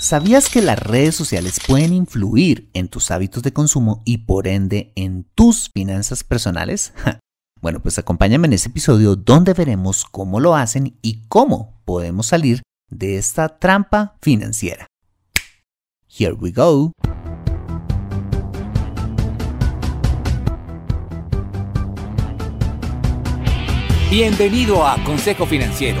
¿Sabías que las redes sociales pueden influir en tus hábitos de consumo y por ende en tus finanzas personales? Bueno, pues acompáñame en este episodio donde veremos cómo lo hacen y cómo podemos salir de esta trampa financiera. Here we go. Bienvenido a Consejo Financiero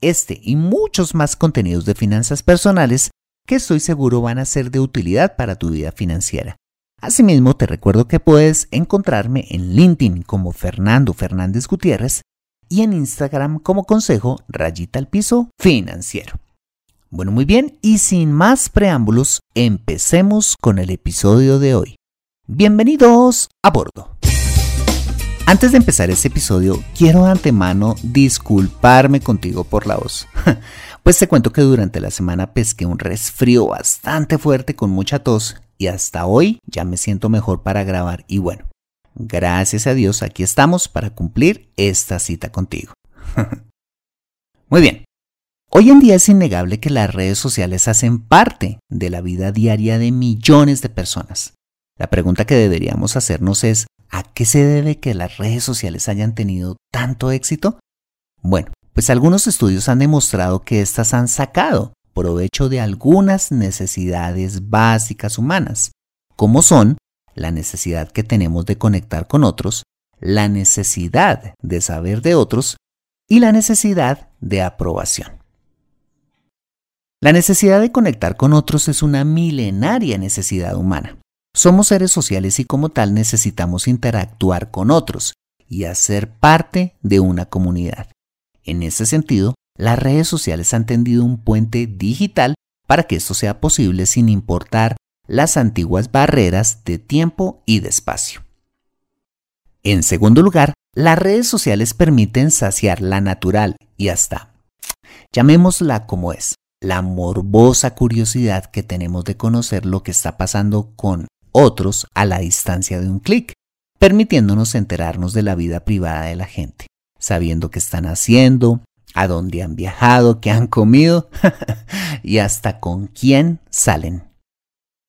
este y muchos más contenidos de finanzas personales que estoy seguro van a ser de utilidad para tu vida financiera. Asimismo, te recuerdo que puedes encontrarme en LinkedIn como Fernando Fernández Gutiérrez y en Instagram como Consejo Rayita al Piso Financiero. Bueno, muy bien, y sin más preámbulos, empecemos con el episodio de hoy. Bienvenidos a bordo. Antes de empezar este episodio, quiero de antemano disculparme contigo por la voz. Pues te cuento que durante la semana pesqué un resfrío bastante fuerte con mucha tos y hasta hoy ya me siento mejor para grabar y bueno, gracias a Dios aquí estamos para cumplir esta cita contigo. Muy bien, hoy en día es innegable que las redes sociales hacen parte de la vida diaria de millones de personas. La pregunta que deberíamos hacernos es, ¿A qué se debe que las redes sociales hayan tenido tanto éxito? Bueno, pues algunos estudios han demostrado que éstas han sacado provecho de algunas necesidades básicas humanas, como son la necesidad que tenemos de conectar con otros, la necesidad de saber de otros y la necesidad de aprobación. La necesidad de conectar con otros es una milenaria necesidad humana. Somos seres sociales y como tal necesitamos interactuar con otros y hacer parte de una comunidad. En ese sentido, las redes sociales han tendido un puente digital para que esto sea posible sin importar las antiguas barreras de tiempo y de espacio. En segundo lugar, las redes sociales permiten saciar la natural y hasta, llamémosla como es, la morbosa curiosidad que tenemos de conocer lo que está pasando con otros a la distancia de un clic, permitiéndonos enterarnos de la vida privada de la gente, sabiendo qué están haciendo, a dónde han viajado, qué han comido y hasta con quién salen.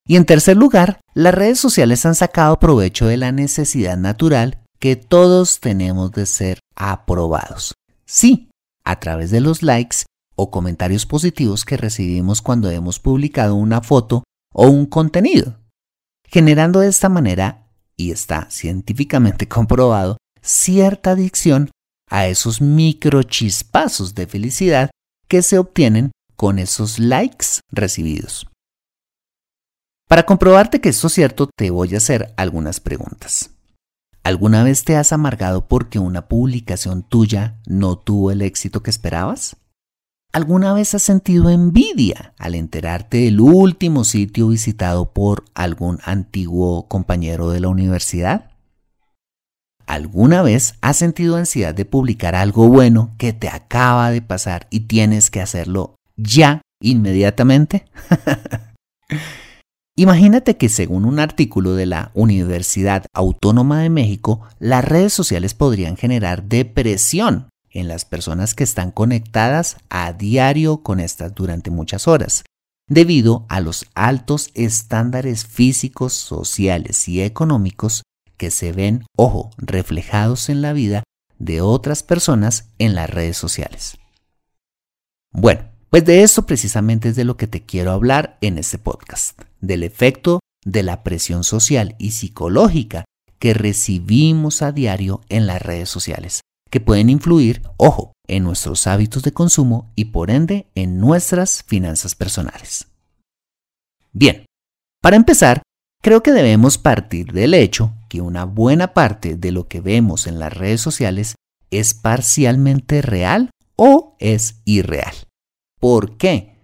Y en tercer lugar, las redes sociales han sacado provecho de la necesidad natural que todos tenemos de ser aprobados. Sí, a través de los likes o comentarios positivos que recibimos cuando hemos publicado una foto o un contenido generando de esta manera, y está científicamente comprobado, cierta adicción a esos microchispazos de felicidad que se obtienen con esos likes recibidos. Para comprobarte que esto es cierto, te voy a hacer algunas preguntas. ¿Alguna vez te has amargado porque una publicación tuya no tuvo el éxito que esperabas? ¿Alguna vez has sentido envidia al enterarte del último sitio visitado por algún antiguo compañero de la universidad? ¿Alguna vez has sentido ansiedad de publicar algo bueno que te acaba de pasar y tienes que hacerlo ya inmediatamente? Imagínate que según un artículo de la Universidad Autónoma de México, las redes sociales podrían generar depresión en las personas que están conectadas a diario con estas durante muchas horas, debido a los altos estándares físicos, sociales y económicos que se ven, ojo, reflejados en la vida de otras personas en las redes sociales. Bueno, pues de esto precisamente es de lo que te quiero hablar en este podcast, del efecto de la presión social y psicológica que recibimos a diario en las redes sociales, que pueden influir, ojo, en nuestros hábitos de consumo y por ende en nuestras finanzas personales. Bien, para empezar, creo que debemos partir del hecho que una buena parte de lo que vemos en las redes sociales es parcialmente real o es irreal. ¿Por qué?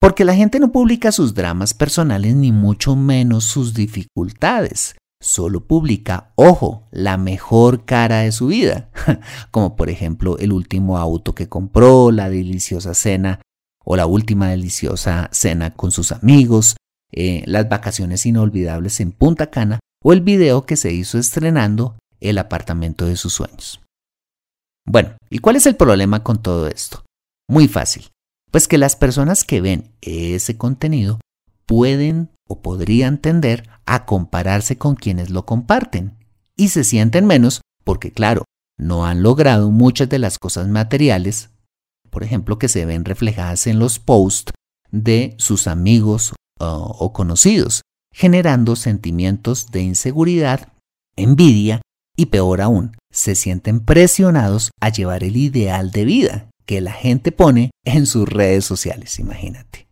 Porque la gente no publica sus dramas personales ni mucho menos sus dificultades solo publica, ojo, la mejor cara de su vida, como por ejemplo el último auto que compró, la deliciosa cena o la última deliciosa cena con sus amigos, eh, las vacaciones inolvidables en Punta Cana o el video que se hizo estrenando el apartamento de sus sueños. Bueno, ¿y cuál es el problema con todo esto? Muy fácil, pues que las personas que ven ese contenido pueden o podrían tender a compararse con quienes lo comparten y se sienten menos porque, claro, no han logrado muchas de las cosas materiales, por ejemplo, que se ven reflejadas en los posts de sus amigos o conocidos, generando sentimientos de inseguridad, envidia y peor aún, se sienten presionados a llevar el ideal de vida que la gente pone en sus redes sociales, imagínate.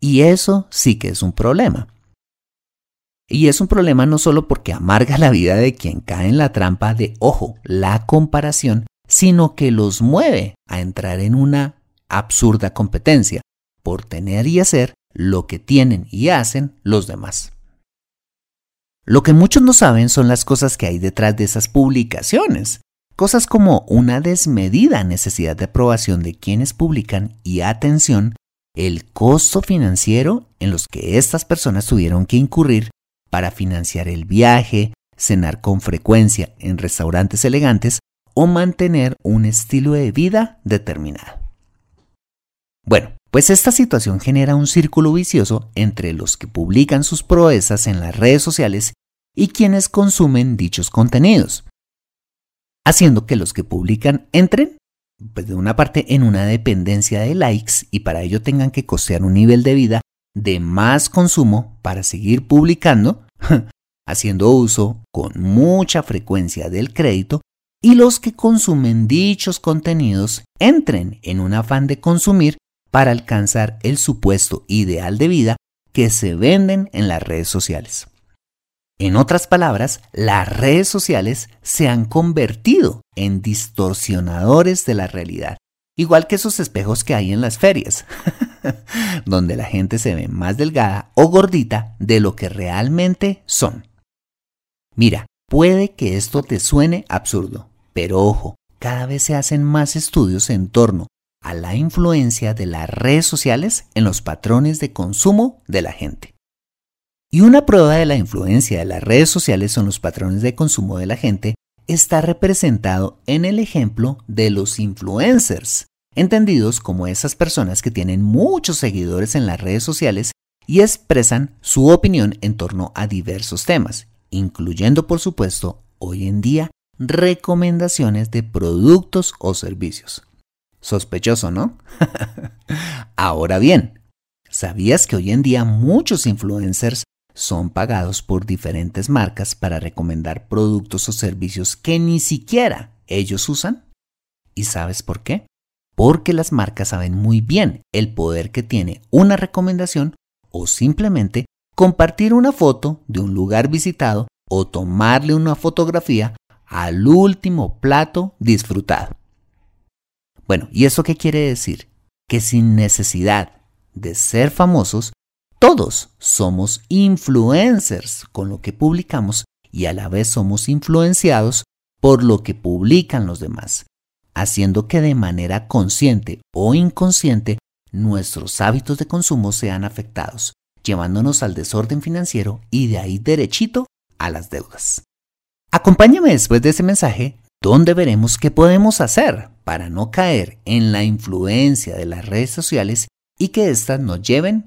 Y eso sí que es un problema. Y es un problema no solo porque amarga la vida de quien cae en la trampa de, ojo, la comparación, sino que los mueve a entrar en una absurda competencia por tener y hacer lo que tienen y hacen los demás. Lo que muchos no saben son las cosas que hay detrás de esas publicaciones. Cosas como una desmedida necesidad de aprobación de quienes publican y atención el costo financiero en los que estas personas tuvieron que incurrir para financiar el viaje, cenar con frecuencia en restaurantes elegantes o mantener un estilo de vida determinado. Bueno, pues esta situación genera un círculo vicioso entre los que publican sus proezas en las redes sociales y quienes consumen dichos contenidos, haciendo que los que publican entren pues de una parte en una dependencia de likes y para ello tengan que costear un nivel de vida de más consumo para seguir publicando, haciendo uso con mucha frecuencia del crédito y los que consumen dichos contenidos entren en un afán de consumir para alcanzar el supuesto ideal de vida que se venden en las redes sociales. En otras palabras, las redes sociales se han convertido en distorsionadores de la realidad, igual que esos espejos que hay en las ferias, donde la gente se ve más delgada o gordita de lo que realmente son. Mira, puede que esto te suene absurdo, pero ojo, cada vez se hacen más estudios en torno a la influencia de las redes sociales en los patrones de consumo de la gente. Y una prueba de la influencia de las redes sociales en los patrones de consumo de la gente está representado en el ejemplo de los influencers, entendidos como esas personas que tienen muchos seguidores en las redes sociales y expresan su opinión en torno a diversos temas, incluyendo por supuesto hoy en día recomendaciones de productos o servicios. Sospechoso, ¿no? Ahora bien, ¿sabías que hoy en día muchos influencers son pagados por diferentes marcas para recomendar productos o servicios que ni siquiera ellos usan. ¿Y sabes por qué? Porque las marcas saben muy bien el poder que tiene una recomendación o simplemente compartir una foto de un lugar visitado o tomarle una fotografía al último plato disfrutado. Bueno, ¿y eso qué quiere decir? Que sin necesidad de ser famosos, todos somos influencers con lo que publicamos y a la vez somos influenciados por lo que publican los demás, haciendo que de manera consciente o inconsciente nuestros hábitos de consumo sean afectados, llevándonos al desorden financiero y de ahí derechito a las deudas. Acompáñame después de ese mensaje donde veremos qué podemos hacer para no caer en la influencia de las redes sociales y que éstas nos lleven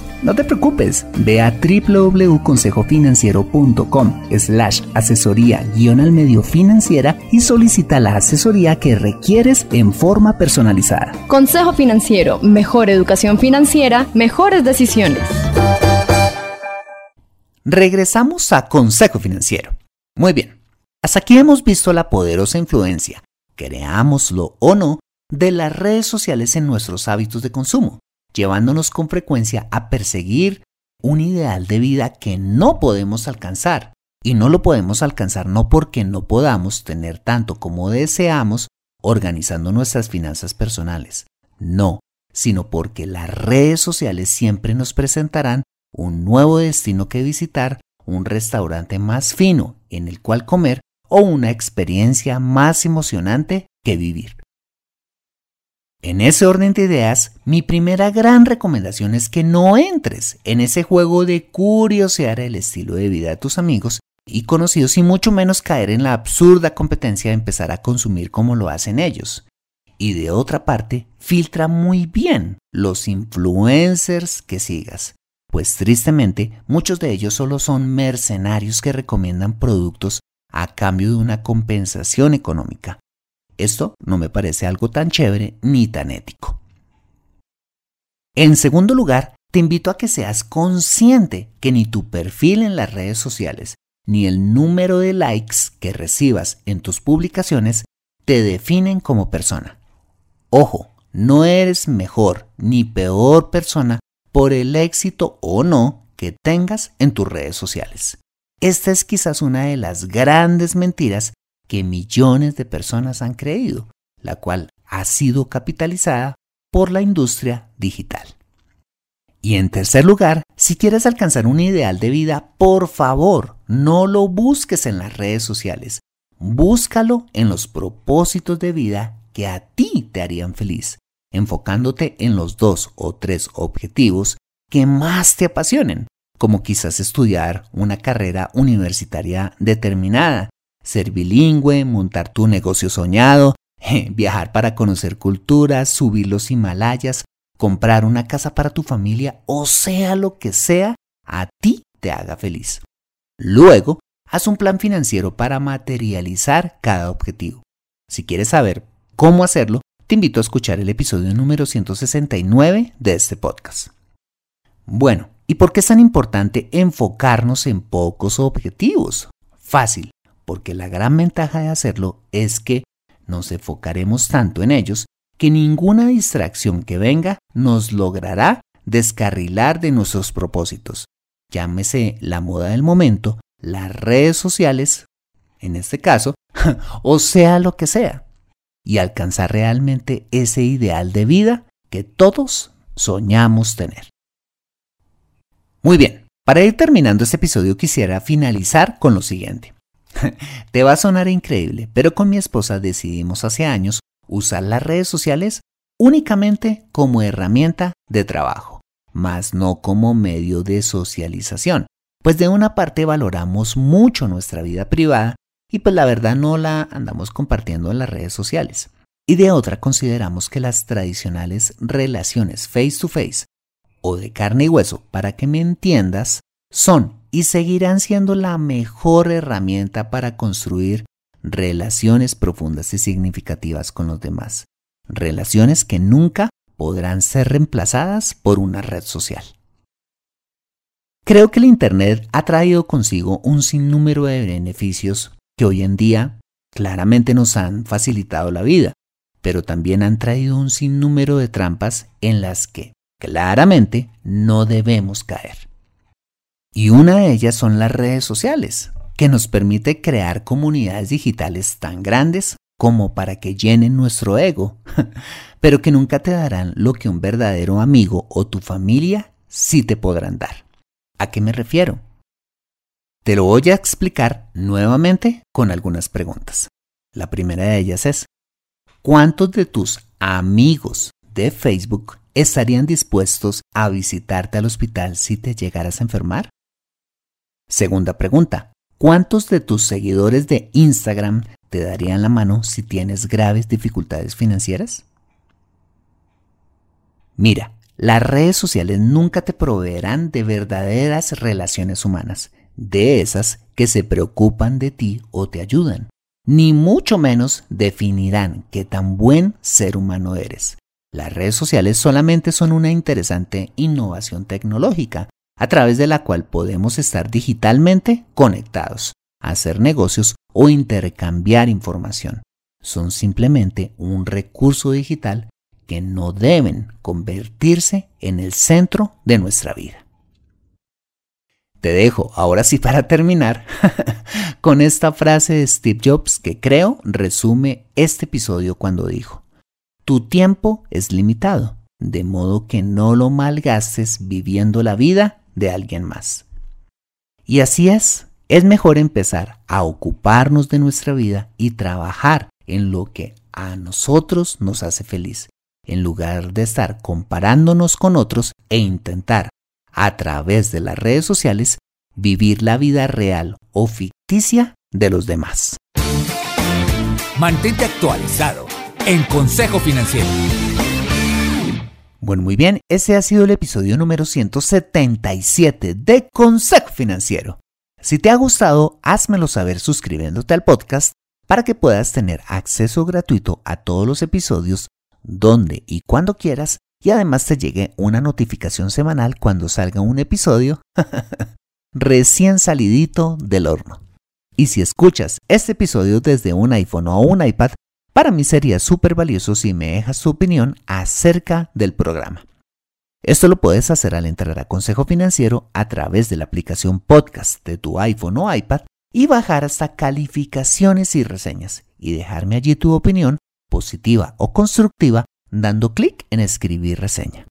no te preocupes, ve a www.consejofinanciero.com slash asesoría guion al medio financiera y solicita la asesoría que requieres en forma personalizada. Consejo Financiero, mejor educación financiera, mejores decisiones. Regresamos a Consejo Financiero. Muy bien, hasta aquí hemos visto la poderosa influencia, creámoslo o no, de las redes sociales en nuestros hábitos de consumo llevándonos con frecuencia a perseguir un ideal de vida que no podemos alcanzar. Y no lo podemos alcanzar no porque no podamos tener tanto como deseamos organizando nuestras finanzas personales. No, sino porque las redes sociales siempre nos presentarán un nuevo destino que visitar, un restaurante más fino en el cual comer o una experiencia más emocionante que vivir. En ese orden de ideas, mi primera gran recomendación es que no entres en ese juego de curiosear el estilo de vida de tus amigos y conocidos y mucho menos caer en la absurda competencia de empezar a consumir como lo hacen ellos. Y de otra parte, filtra muy bien los influencers que sigas, pues tristemente muchos de ellos solo son mercenarios que recomiendan productos a cambio de una compensación económica esto no me parece algo tan chévere ni tan ético. En segundo lugar, te invito a que seas consciente que ni tu perfil en las redes sociales ni el número de likes que recibas en tus publicaciones te definen como persona. Ojo, no eres mejor ni peor persona por el éxito o no que tengas en tus redes sociales. Esta es quizás una de las grandes mentiras que millones de personas han creído, la cual ha sido capitalizada por la industria digital. Y en tercer lugar, si quieres alcanzar un ideal de vida, por favor, no lo busques en las redes sociales. Búscalo en los propósitos de vida que a ti te harían feliz, enfocándote en los dos o tres objetivos que más te apasionen, como quizás estudiar una carrera universitaria determinada, ser bilingüe, montar tu negocio soñado, viajar para conocer culturas, subir los Himalayas, comprar una casa para tu familia, o sea lo que sea, a ti te haga feliz. Luego, haz un plan financiero para materializar cada objetivo. Si quieres saber cómo hacerlo, te invito a escuchar el episodio número 169 de este podcast. Bueno, ¿y por qué es tan importante enfocarnos en pocos objetivos? Fácil, porque la gran ventaja de hacerlo es que nos enfocaremos tanto en ellos que ninguna distracción que venga nos logrará descarrilar de nuestros propósitos. Llámese la moda del momento, las redes sociales, en este caso, o sea lo que sea, y alcanzar realmente ese ideal de vida que todos soñamos tener. Muy bien, para ir terminando este episodio quisiera finalizar con lo siguiente. Te va a sonar increíble, pero con mi esposa decidimos hace años usar las redes sociales únicamente como herramienta de trabajo, más no como medio de socialización, pues de una parte valoramos mucho nuestra vida privada y pues la verdad no la andamos compartiendo en las redes sociales. Y de otra consideramos que las tradicionales relaciones face to face o de carne y hueso, para que me entiendas, son y seguirán siendo la mejor herramienta para construir relaciones profundas y significativas con los demás. Relaciones que nunca podrán ser reemplazadas por una red social. Creo que el Internet ha traído consigo un sinnúmero de beneficios que hoy en día claramente nos han facilitado la vida, pero también han traído un sinnúmero de trampas en las que, claramente no debemos caer. Y una de ellas son las redes sociales, que nos permite crear comunidades digitales tan grandes como para que llenen nuestro ego, pero que nunca te darán lo que un verdadero amigo o tu familia sí te podrán dar. ¿A qué me refiero? Te lo voy a explicar nuevamente con algunas preguntas. La primera de ellas es, ¿cuántos de tus amigos de Facebook estarían dispuestos a visitarte al hospital si te llegaras a enfermar? Segunda pregunta, ¿cuántos de tus seguidores de Instagram te darían la mano si tienes graves dificultades financieras? Mira, las redes sociales nunca te proveerán de verdaderas relaciones humanas, de esas que se preocupan de ti o te ayudan, ni mucho menos definirán qué tan buen ser humano eres. Las redes sociales solamente son una interesante innovación tecnológica a través de la cual podemos estar digitalmente conectados, hacer negocios o intercambiar información. Son simplemente un recurso digital que no deben convertirse en el centro de nuestra vida. Te dejo, ahora sí para terminar, con esta frase de Steve Jobs que creo resume este episodio cuando dijo, tu tiempo es limitado, de modo que no lo malgastes viviendo la vida de alguien más. Y así es, es mejor empezar a ocuparnos de nuestra vida y trabajar en lo que a nosotros nos hace feliz, en lugar de estar comparándonos con otros e intentar, a través de las redes sociales, vivir la vida real o ficticia de los demás. Mantente actualizado en Consejo Financiero. Bueno, muy bien, ese ha sido el episodio número 177 de Consejo Financiero. Si te ha gustado, házmelo saber suscribiéndote al podcast para que puedas tener acceso gratuito a todos los episodios donde y cuando quieras y además te llegue una notificación semanal cuando salga un episodio recién salidito del horno. Y si escuchas este episodio desde un iPhone o un iPad, para mí sería súper valioso si me dejas tu opinión acerca del programa. Esto lo puedes hacer al entrar a Consejo Financiero a través de la aplicación podcast de tu iPhone o iPad y bajar hasta calificaciones y reseñas y dejarme allí tu opinión positiva o constructiva dando clic en escribir reseña.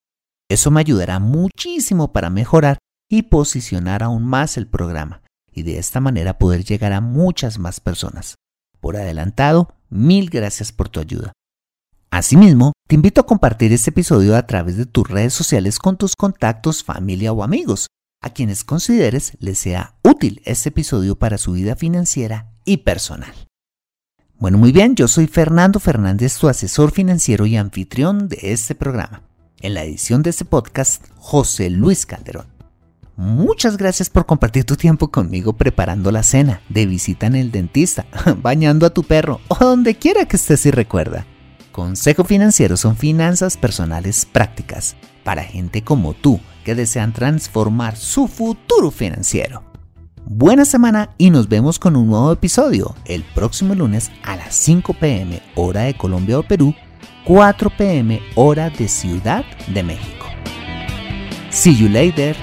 Eso me ayudará muchísimo para mejorar y posicionar aún más el programa y de esta manera poder llegar a muchas más personas. Por adelantado, mil gracias por tu ayuda. Asimismo, te invito a compartir este episodio a través de tus redes sociales con tus contactos, familia o amigos, a quienes consideres les sea útil este episodio para su vida financiera y personal. Bueno, muy bien, yo soy Fernando Fernández, tu asesor financiero y anfitrión de este programa. En la edición de este podcast, José Luis Calderón. Muchas gracias por compartir tu tiempo conmigo preparando la cena, de visita en el dentista, bañando a tu perro o donde quiera que estés y recuerda. Consejo Financiero son finanzas personales prácticas para gente como tú que desean transformar su futuro financiero. Buena semana y nos vemos con un nuevo episodio el próximo lunes a las 5 pm hora de Colombia o Perú, 4 pm hora de Ciudad de México. See you later.